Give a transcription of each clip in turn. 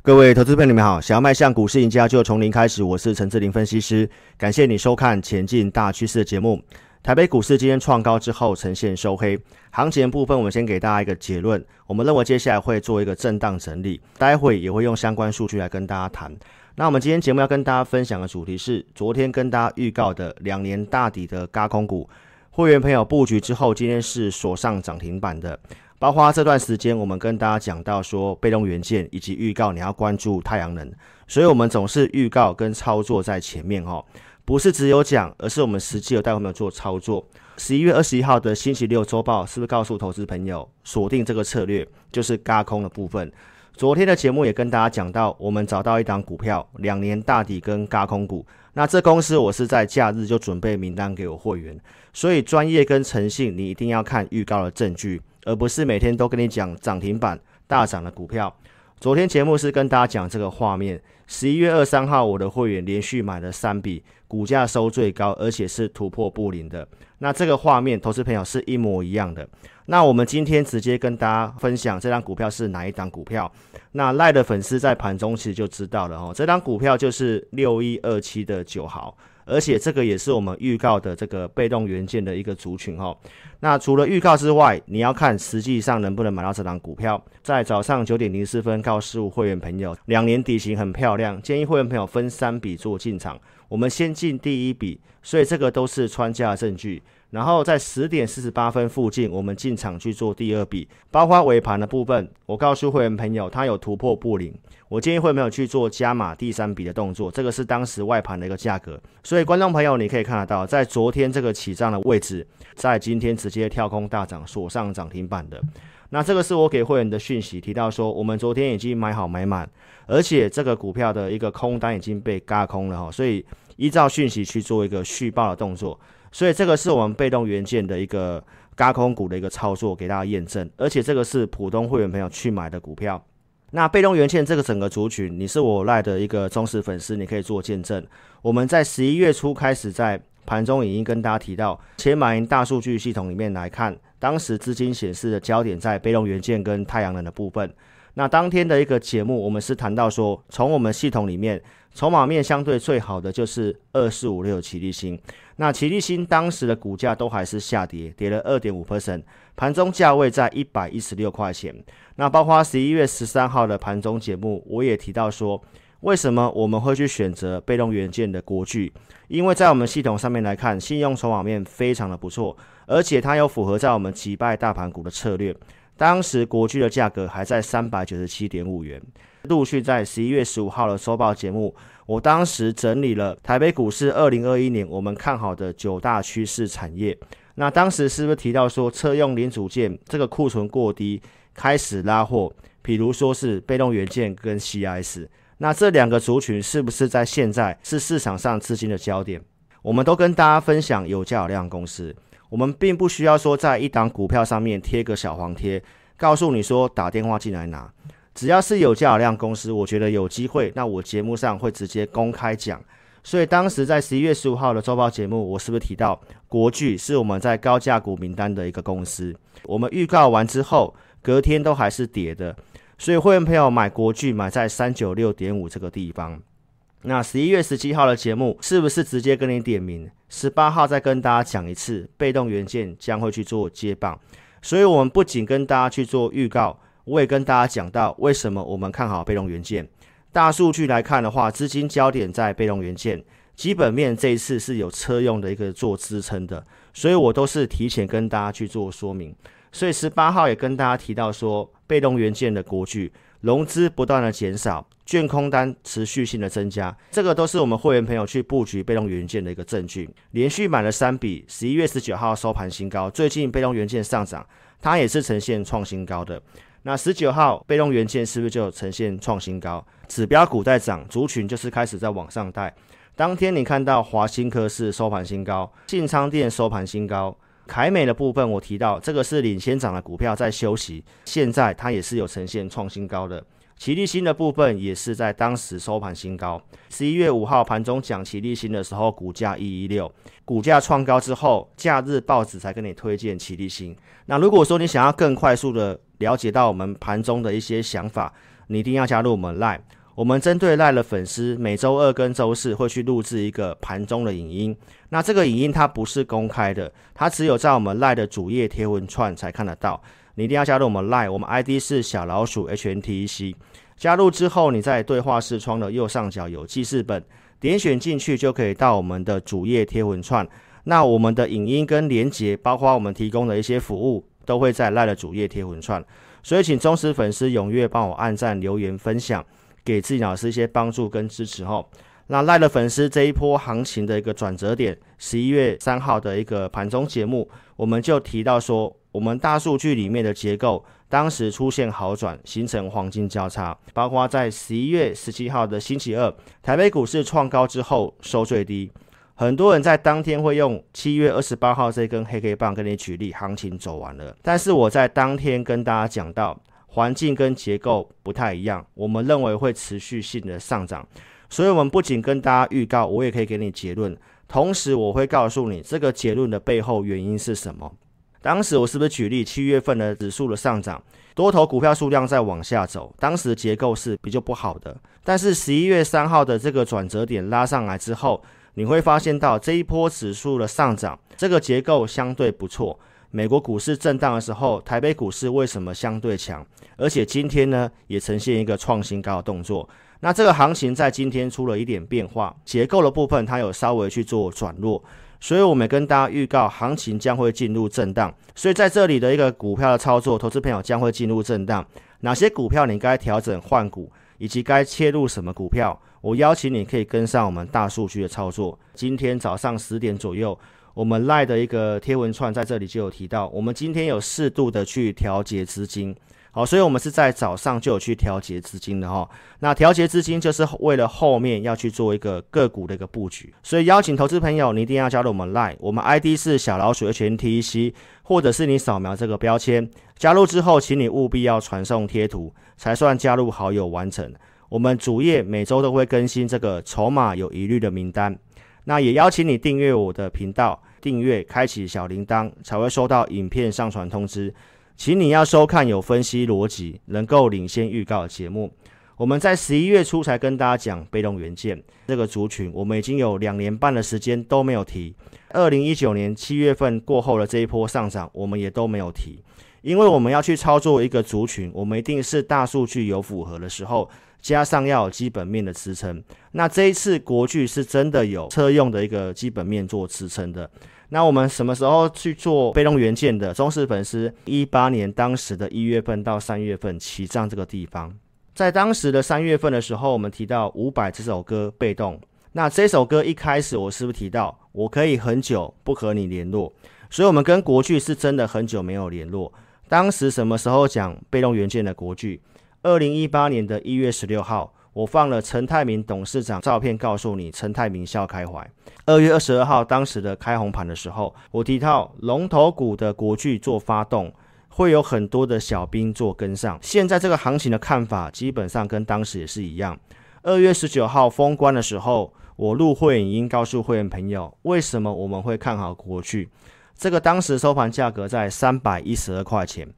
各位投资朋友，你们好！想要迈向股市赢家，就从零开始。我是陈志林分析师，感谢你收看《前进大趋势》的节目。台北股市今天创高之后呈现收黑，行情的部分我们先给大家一个结论。我们认为接下来会做一个震荡整理，待会也会用相关数据来跟大家谈。那我们今天节目要跟大家分享的主题是昨天跟大家预告的两年大底的轧空股，会员朋友布局之后，今天是锁上涨停板的。包括这段时间，我们跟大家讲到说，被动元件以及预告你要关注太阳能，所以我们总是预告跟操作在前面哦，不是只有讲，而是我们实际有带我们做操作。十一月二十一号的星期六周报是不是告诉投资朋友锁定这个策略，就是轧空的部分？昨天的节目也跟大家讲到，我们找到一档股票，两年大底跟高空股。那这公司我是在假日就准备名单给我会员，所以专业跟诚信，你一定要看预告的证据。而不是每天都跟你讲涨停板大涨的股票。昨天节目是跟大家讲这个画面。十一月二三号，我的会员连续买了三笔，股价收最高，而且是突破布林的。那这个画面，投资朋友是一模一样的。那我们今天直接跟大家分享这张股票是哪一档股票。那赖的粉丝在盘中其实就知道了哦，这张股票就是六一二七的九号。而且这个也是我们预告的这个被动元件的一个族群哦。那除了预告之外，你要看实际上能不能买到这张股票。在早上九点零四分告诉会员朋友，两年底型很漂亮，建议会员朋友分三笔做进场。我们先进第一笔，所以这个都是穿价证据。然后在十点四十八分附近，我们进场去做第二笔，包括尾盘的部分。我告诉会员朋友，他有突破布林，我建议会员朋友去做加码第三笔的动作。这个是当时外盘的一个价格，所以观众朋友你可以看得到，在昨天这个起涨的位置，在今天直接跳空大涨，锁上涨停板的。那这个是我给会员的讯息，提到说我们昨天已经买好买满，而且这个股票的一个空单已经被嘎空了哈，所以依照讯息去做一个续报的动作。所以这个是我们被动元件的一个嘎空股的一个操作，给大家验证。而且这个是普通会员朋友去买的股票。那被动元件这个整个族群，你是我赖的一个忠实粉丝，你可以做见证。我们在十一月初开始在盘中已经跟大家提到，且马云大数据系统里面来看，当时资金显示的焦点在被动元件跟太阳能的部分。那当天的一个节目，我们是谈到说，从我们系统里面。筹码面相对最好的就是二四五六奇力新，那奇力新当时的股价都还是下跌，跌了二点五 percent，盘中价位在一百一十六块钱。那包括十一月十三号的盘中节目，我也提到说，为什么我们会去选择被动元件的国巨？因为在我们系统上面来看，信用筹码面非常的不错，而且它有符合在我们击败大盘股的策略。当时国巨的价格还在三百九十七点五元。陆续在十一月十五号的收报节目，我当时整理了台北股市二零二一年我们看好的九大趋势产业。那当时是不是提到说车用零组件这个库存过低，开始拉货？比如说是被动元件跟 CIS，那这两个族群是不是在现在是市场上资金的焦点？我们都跟大家分享有价有量公司，我们并不需要说在一档股票上面贴个小黄贴，告诉你说打电话进来拿。只要是有价有量公司，我觉得有机会，那我节目上会直接公开讲。所以当时在十一月十五号的周报节目，我是不是提到国巨是我们在高价股名单的一个公司？我们预告完之后，隔天都还是跌的。所以会员朋友买国巨买在三九六点五这个地方。那十一月十七号的节目是不是直接跟你点名？十八号再跟大家讲一次，被动元件将会去做接棒。所以我们不仅跟大家去做预告。我也跟大家讲到，为什么我们看好被动元件。大数据来看的话，资金焦点在被动元件，基本面这一次是有车用的一个做支撑的，所以我都是提前跟大家去做说明。所以十八号也跟大家提到说，被动元件的国巨融资不断的减少，券空单持续性的增加，这个都是我们会员朋友去布局被动元件的一个证据。连续买了三笔，十一月十九号收盘新高，最近被动元件上涨，它也是呈现创新高的。那十九号被动元件是不是就呈现创新高？指标股在涨，族群就是开始在往上带。当天你看到华新科是收盘新高，信昌电收盘新高，凯美的部分我提到这个是领先涨的股票在休息，现在它也是有呈现创新高的。奇力新的部分也是在当时收盘新高。十一月五号盘中讲奇力新的时候，股价一一六，股价创高之后，假日报纸才跟你推荐奇力新。那如果说你想要更快速的了解到我们盘中的一些想法，你一定要加入我们 Line。我们针对 Line 的粉丝，每周二跟周四会去录制一个盘中的影音。那这个影音它不是公开的，它只有在我们 Line 的主页贴文串才看得到。你一定要加入我们 Line，我们 ID 是小老鼠 HNTEC。加入之后，你在对话视窗的右上角有记事本，点选进去就可以到我们的主页贴文串。那我们的影音跟连结，包括我们提供的一些服务，都会在 Line 的主页贴文串。所以，请忠实粉丝踊跃帮我按赞、留言、分享。给自己老师一些帮助跟支持哈，那赖的粉丝这一波行情的一个转折点，十一月三号的一个盘中节目，我们就提到说，我们大数据里面的结构当时出现好转，形成黄金交叉，包括在十一月十七号的星期二，台北股市创高之后收最低，很多人在当天会用七月二十八号这根黑黑棒跟你举例，行情走完了，但是我在当天跟大家讲到。环境跟结构不太一样，我们认为会持续性的上涨，所以我们不仅跟大家预告，我也可以给你结论，同时我会告诉你这个结论的背后原因是什么。当时我是不是举例七月份的指数的上涨，多头股票数量在往下走，当时结构是比较不好的，但是十一月三号的这个转折点拉上来之后，你会发现到这一波指数的上涨，这个结构相对不错。美国股市震荡的时候，台北股市为什么相对强？而且今天呢，也呈现一个创新高的动作。那这个行情在今天出了一点变化，结构的部分它有稍微去做转弱，所以我们跟大家预告，行情将会进入震荡。所以在这里的一个股票的操作，投资朋友将会进入震荡。哪些股票你该调整换股，以及该切入什么股票？我邀请你可以跟上我们大数据的操作。今天早上十点左右。我们 LINE 的一个贴文串在这里就有提到，我们今天有适度的去调节资金，好，所以我们是在早上就有去调节资金的哈。那调节资金就是为了后面要去做一个个股的一个布局，所以邀请投资朋友，你一定要加入我们 LINE，我们 ID 是小老鼠 HNTEC，或者是你扫描这个标签，加入之后，请你务必要传送贴图，才算加入好友完成。我们主页每周都会更新这个筹码有疑虑的名单，那也邀请你订阅我的频道。订阅，开启小铃铛，才会收到影片上传通知。请你要收看有分析逻辑、能够领先预告的节目。我们在十一月初才跟大家讲被动元件这个族群，我们已经有两年半的时间都没有提。二零一九年七月份过后的这一波上涨，我们也都没有提，因为我们要去操作一个族群，我们一定是大数据有符合的时候。加上要有基本面的支撑，那这一次国巨是真的有车用的一个基本面做支撑的。那我们什么时候去做被动元件的忠实粉丝？一八年当时的一月份到三月份起涨这个地方，在当时的三月份的时候，我们提到五百这首歌被动。那这首歌一开始我是不是提到我可以很久不和你联络？所以我们跟国巨是真的很久没有联络。当时什么时候讲被动元件的国巨？二零一八年的一月十六号，我放了陈泰明董事长照片，告诉你陈泰明笑开怀。二月二十二号，当时的开红盘的时候，我提到龙头股的国巨做发动，会有很多的小兵做跟上。现在这个行情的看法，基本上跟当时也是一样。二月十九号封关的时候，我录会影音告诉会员朋友，为什么我们会看好国巨？这个当时收盘价格在三百一十二块钱。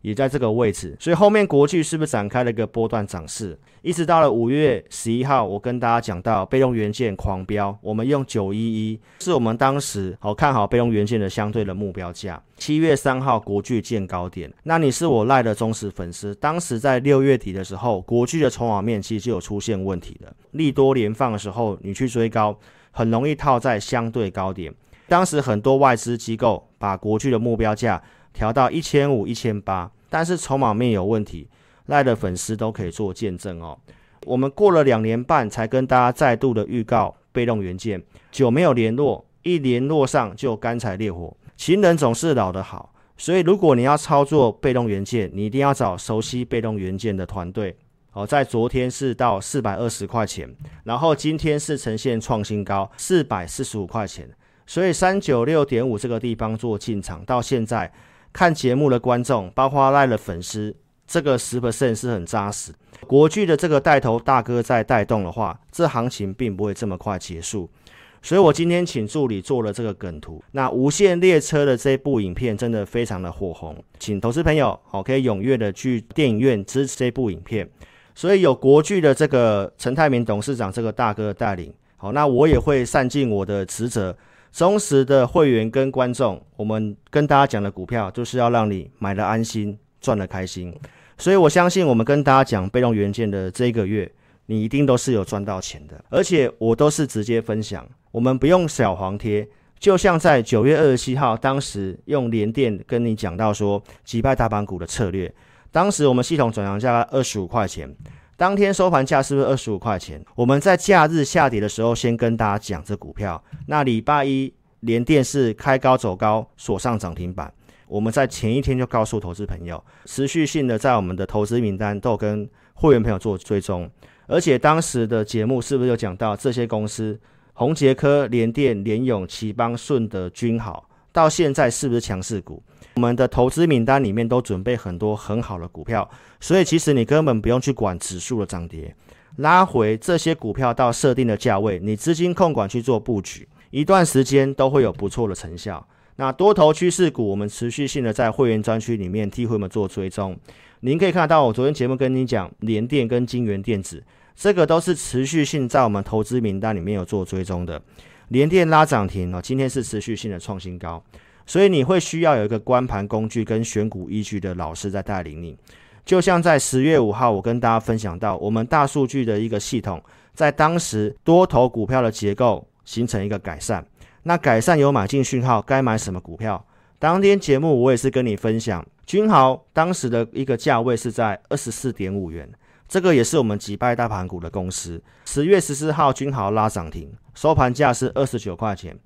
也在这个位置，所以后面国巨是不是展开了一个波段涨势？一直到了五月十一号，我跟大家讲到被动元件狂飙，我们用九一一是我们当时好看好被动元件的相对的目标价。七月三号国巨见高点，那你是我赖的忠实粉丝。当时在六月底的时候，国巨的筹码面其实就有出现问题了。利多连放的时候，你去追高，很容易套在相对高点。当时很多外资机构把国巨的目标价。调到一千五、一千八，但是筹码面有问题，赖的粉丝都可以做见证哦。我们过了两年半才跟大家再度的预告被动元件，久没有联络，一联络上就干柴烈火。情人总是老的好，所以如果你要操作被动元件，你一定要找熟悉被动元件的团队。哦，在昨天是到四百二十块钱，然后今天是呈现创新高四百四十五块钱，所以三九六点五这个地方做进场，到现在。看节目的观众，包括赖的粉丝，这个十 percent 是很扎实。国巨的这个带头大哥在带动的话，这行情并不会这么快结束。所以我今天请助理做了这个梗图。那无限列车的这部影片真的非常的火红，请投资朋友好可以踊跃的去电影院支持这部影片。所以有国巨的这个陈泰明董事长这个大哥的带领，好，那我也会善尽我的职责，忠实的会员跟观众，我们跟大家讲的股票，就是要让你买的安心，赚的开心。所以我相信，我们跟大家讲被动元件的这一个月，你一定都是有赚到钱的，而且我都是直接分享，我们不用小黄贴，就像在九月二十七号，当时用联电跟你讲到说击败大盘股的策略。当时我们系统转让价二十五块钱，当天收盘价是不是二十五块钱？我们在假日下跌的时候，先跟大家讲这股票。那礼拜一联电是开高走高，锁上涨停板。我们在前一天就告诉投资朋友，持续性的在我们的投资名单都跟会员朋友做追踪。而且当时的节目是不是有讲到这些公司？宏杰科、联电、联咏、頎邦、顺德、君豪，到现在是不是强势股？我们的投资名单里面都准备很多很好的股票，所以其实你根本不用去管指数的涨跌，拉回这些股票到设定的价位，你资金控管去做布局，一段时间都会有不错的成效。那多头趋势股，我们持续性的在会员专区里面替会们做追踪。您可以看到，我昨天节目跟你讲联电跟金元电子，这个都是持续性在我们投资名单里面有做追踪的。连电拉涨停哦，今天是持续性的创新高。所以你会需要有一个观盘工具跟选股依据的老师在带领你，就像在十月五号，我跟大家分享到，我们大数据的一个系统，在当时多头股票的结构形成一个改善，那改善有买进讯号，该买什么股票？当天节目我也是跟你分享，君豪当时的一个价位是在二十四点五元，这个也是我们击败大盘股的公司。十月十四号，均豪拉涨停，收盘价是二十九块钱。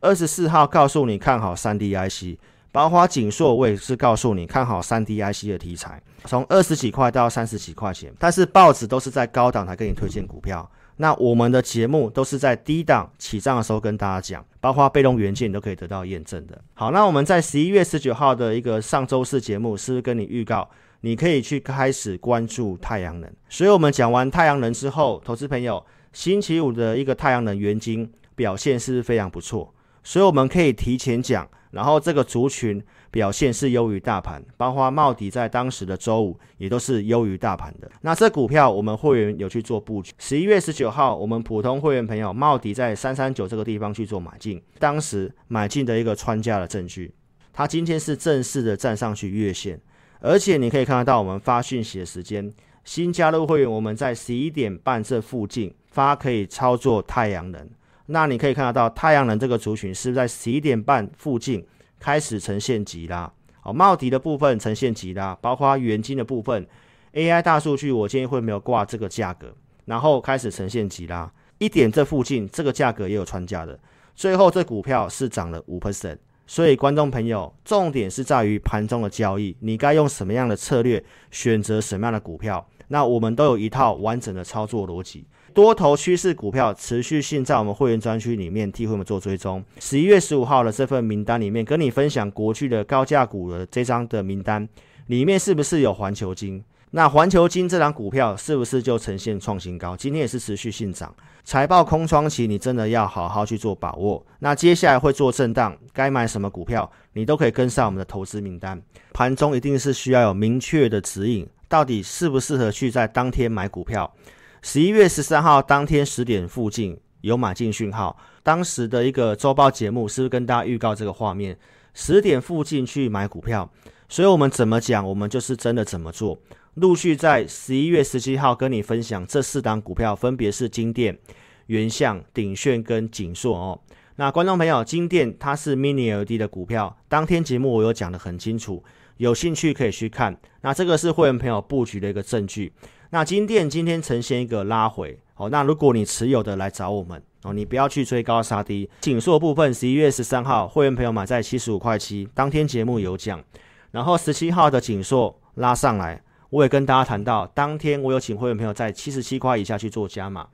二十四号告诉你看好三 D IC，包括景硕，我也是告诉你看好三 D IC 的题材，从二十几块到三十几块钱，但是报纸都是在高档才给你推荐股票，那我们的节目都是在低档起涨的时候跟大家讲，包括被动元件你都可以得到验证的。好，那我们在十一月十九号的一个上周四节目，是不是跟你预告，你可以去开始关注太阳能？所以我们讲完太阳能之后，投资朋友，星期五的一个太阳能元晶表现是非常不错？所以我们可以提前讲，然后这个族群表现是优于大盘，包括茂迪在当时的周五也都是优于大盘的。那这股票我们会员有去做布局。十一月十九号，我们普通会员朋友茂迪在三三九这个地方去做买进，当时买进的一个穿价的证据。它今天是正式的站上去月线，而且你可以看得到我们发讯息的时间，新加入会员我们在十一点半这附近发可以操作太阳能。那你可以看得到，太阳能这个族群是不是在十一点半附近开始呈现急拉？哦，茂迪的部分呈现急拉，包括元晶的部分，AI 大数据，我建议会没有挂这个价格，然后开始呈现急拉，一点这附近这个价格也有穿价的，最后这股票是涨了五 percent。所以观众朋友，重点是在于盘中的交易，你该用什么样的策略，选择什么样的股票？那我们都有一套完整的操作逻辑。多头趋势股票持续性在我们会员专区里面替会员做追踪。十一月十五号的这份名单里面，跟你分享国巨的高价股的这张的名单里面，是不是有环球金？那环球金这张股票是不是就呈现创新高？今天也是持续性涨。财报空窗期，你真的要好好去做把握。那接下来会做震荡，该买什么股票，你都可以跟上我们的投资名单。盘中一定是需要有明确的指引，到底适不适合去在当天买股票。十一月十三号当天十点附近有买进讯号，当时的一个周报节目是不是跟大家预告这个画面？十点附近去买股票，所以我们怎么讲，我们就是真的怎么做。陆续在十一月十七号跟你分享这四档股票，分别是金电、原相、鼎炫跟景硕哦。那观众朋友，金电它是 Mini LED 的股票，当天节目我有讲的很清楚，有兴趣可以去看。那这个是会员朋友布局的一个证据。那金电今天呈现一个拉回，好，那如果你持有的来找我们哦，你不要去追高杀低。景硕部分，十一月十三号会员朋友买在七十五块七，当天节目有讲，然后十七号的景硕拉上来，我也跟大家谈到，当天我有请会员朋友在七十七块以下去做加码，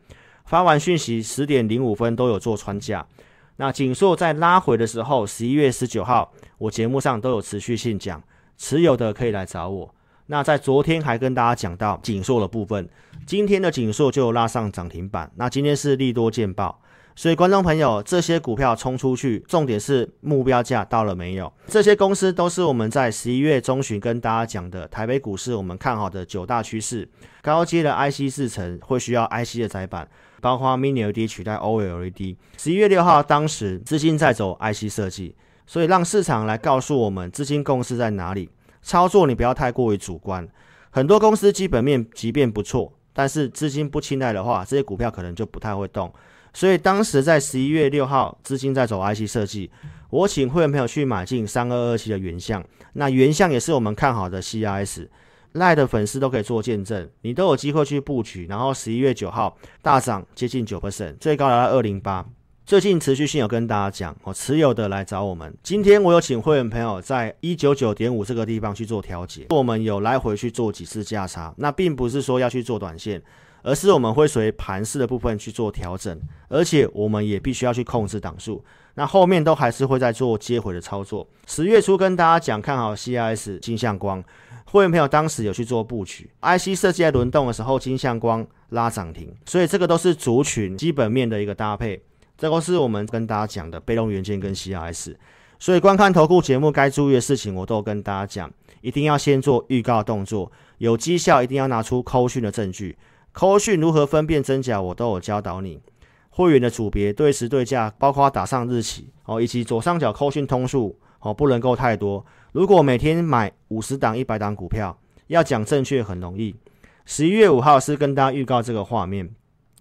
发完讯息十点零五分都有做穿价。那景硕在拉回的时候，十一月十九号我节目上都有持续性讲，持有的可以来找我。那在昨天还跟大家讲到景硕的部分，今天的景硕就拉上涨停板。那今天是利多见报，所以，观众朋友，这些股票冲出去，重点是目标价到了没有？这些公司都是我们在十一月中旬跟大家讲的台北股市我们看好的九大趋势。高阶的 IC 制程会需要 IC 的载板，包括 Mini LED 取代 OLED。十一月六号，当时资金在走 IC 设计，所以让市场来告诉我们资金共识在哪里。操作你不要太过于主观，很多公司基本面即便不错，但是资金不青睐的话，这些股票可能就不太会动。所以当时在十一月六号，资金在走 IC 设计，我请会员朋友去买进三二二七的原相，那原相也是我们看好的 CIS，赖的粉丝都可以做见证，你都有机会去布局。然后十一月九号大涨接近九 percent，最高来到二零八，最近持续性有跟大家讲，我持有的来找我们。今天我有请会员朋友在一九九点五这个地方去做调节，我们有来回去做几次价差，那并不是说要去做短线。而是我们会随盘势的部分去做调整，而且我们也必须要去控制档数。那后面都还是会在做接回的操作。十月初跟大家讲看好 CIS 金相光，会员朋友当时有去做布局。IC 设计在轮动的时候，金相光拉涨停，所以这个都是族群基本面的一个搭配。这个是我们跟大家讲的被动元件跟 CIS。所以观看投顾节目该注意的事情，我都跟大家讲，一定要先做预告动作，有绩效一定要拿出扣讯的证据。扣讯如何分辨真假，我都有教导你。会员的组别、对时对价，包括打上日期哦，以及左上角扣讯通数哦，不能够太多。如果每天买五十档、一百档股票，要讲正确很容易。十一月五号是跟大家预告这个画面，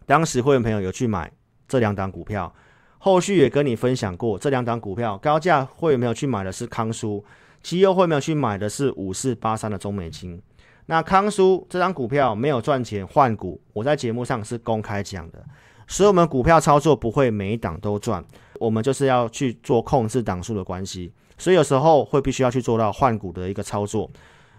当时会员朋友有去买这两档股票，后续也跟你分享过这两档股票高价会员朋友去买的是康舒，绩优会员朋友去买的是五四八三的中美金。那康叔这张股票没有赚钱换股，我在节目上是公开讲的，所以我们股票操作不会每一档都赚，我们就是要去做控制档数的关系，所以有时候会必须要去做到换股的一个操作。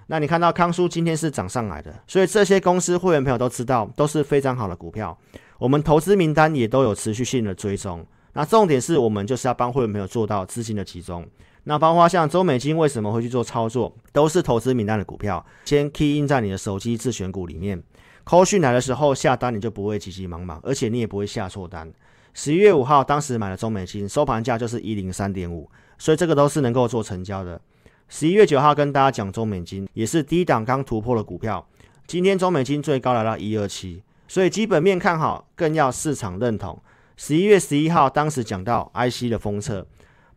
那你看到康叔今天是涨上来的，所以这些公司会员朋友都知道都是非常好的股票，我们投资名单也都有持续性的追踪。那重点是我们就是要帮会员朋友做到资金的集中。那包括像中美金为什么会去做操作，都是投资名单的股票，先 key in 在你的手机自选股里面扣讯来的时候下单你就不会急急忙忙，而且你也不会下错单。十一月五号当时买了中美金，收盘价就是一零三点五，所以这个都是能够做成交的。十一月九号跟大家讲中美金也是低档刚突破的股票，今天中美金最高来到一二七，所以基本面看好，更要市场认同。十一月十一号当时讲到 IC 的封测。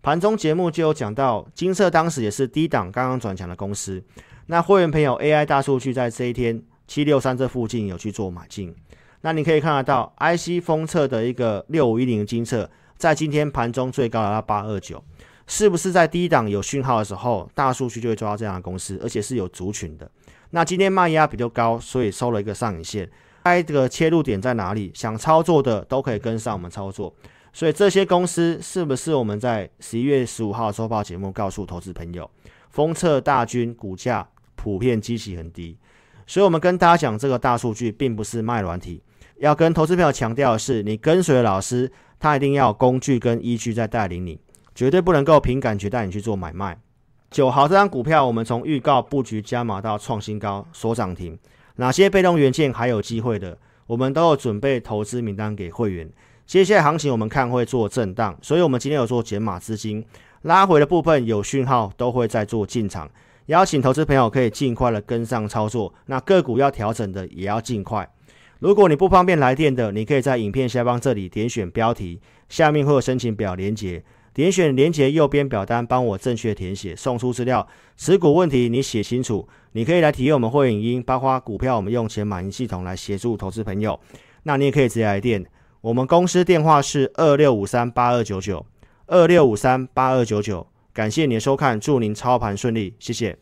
盘中节目就有讲到，精测当时也是低档刚刚转强的公司。那会员朋友 AI 大数据在这一天七六三这附近有去做买进。那你可以看得到，IC 封测的一个六五一零金测，在今天盘中最高来到八二九，是不是在低档有讯号的时候，大数据就会抓到这样的公司，而且是有族群的。那今天卖压比较高，所以收了一个上影线。该这个切入点在哪里？想操作的都可以跟上我们操作。所以这些公司是不是我们在十一月十五号周报节目告诉投资朋友，封测大军股价普遍基期很低，所以我们跟大家讲这个大数据并不是卖软体，要跟投资朋友强调的是，你跟随老师，他一定要有工具跟依据在带领你，绝对不能够凭感觉带你去做买卖。九豪这张股票，我们从预告布局加码到创新高，锁涨停，哪些被动元件还有机会的，我们都有准备投资名单给会员。接下来行情我们看会做震荡，所以我们今天有做减码资金拉回的部分，有讯号都会再做进场，邀请投资朋友可以尽快的跟上操作。那个股要调整的也要尽快。如果你不方便来电的，你可以在影片下方这里点选标题，下面会有申请表连结，点选连结右边表单，帮我正确填写，送出资料。持股问题你写清楚，你可以来体验我们会影音，包括股票我们用钱买赢系统来协助投资朋友。那你也可以直接来电。我们公司电话是二六五三八二九九，二六五三八二九九。感谢您的收看，祝您操盘顺利，谢谢。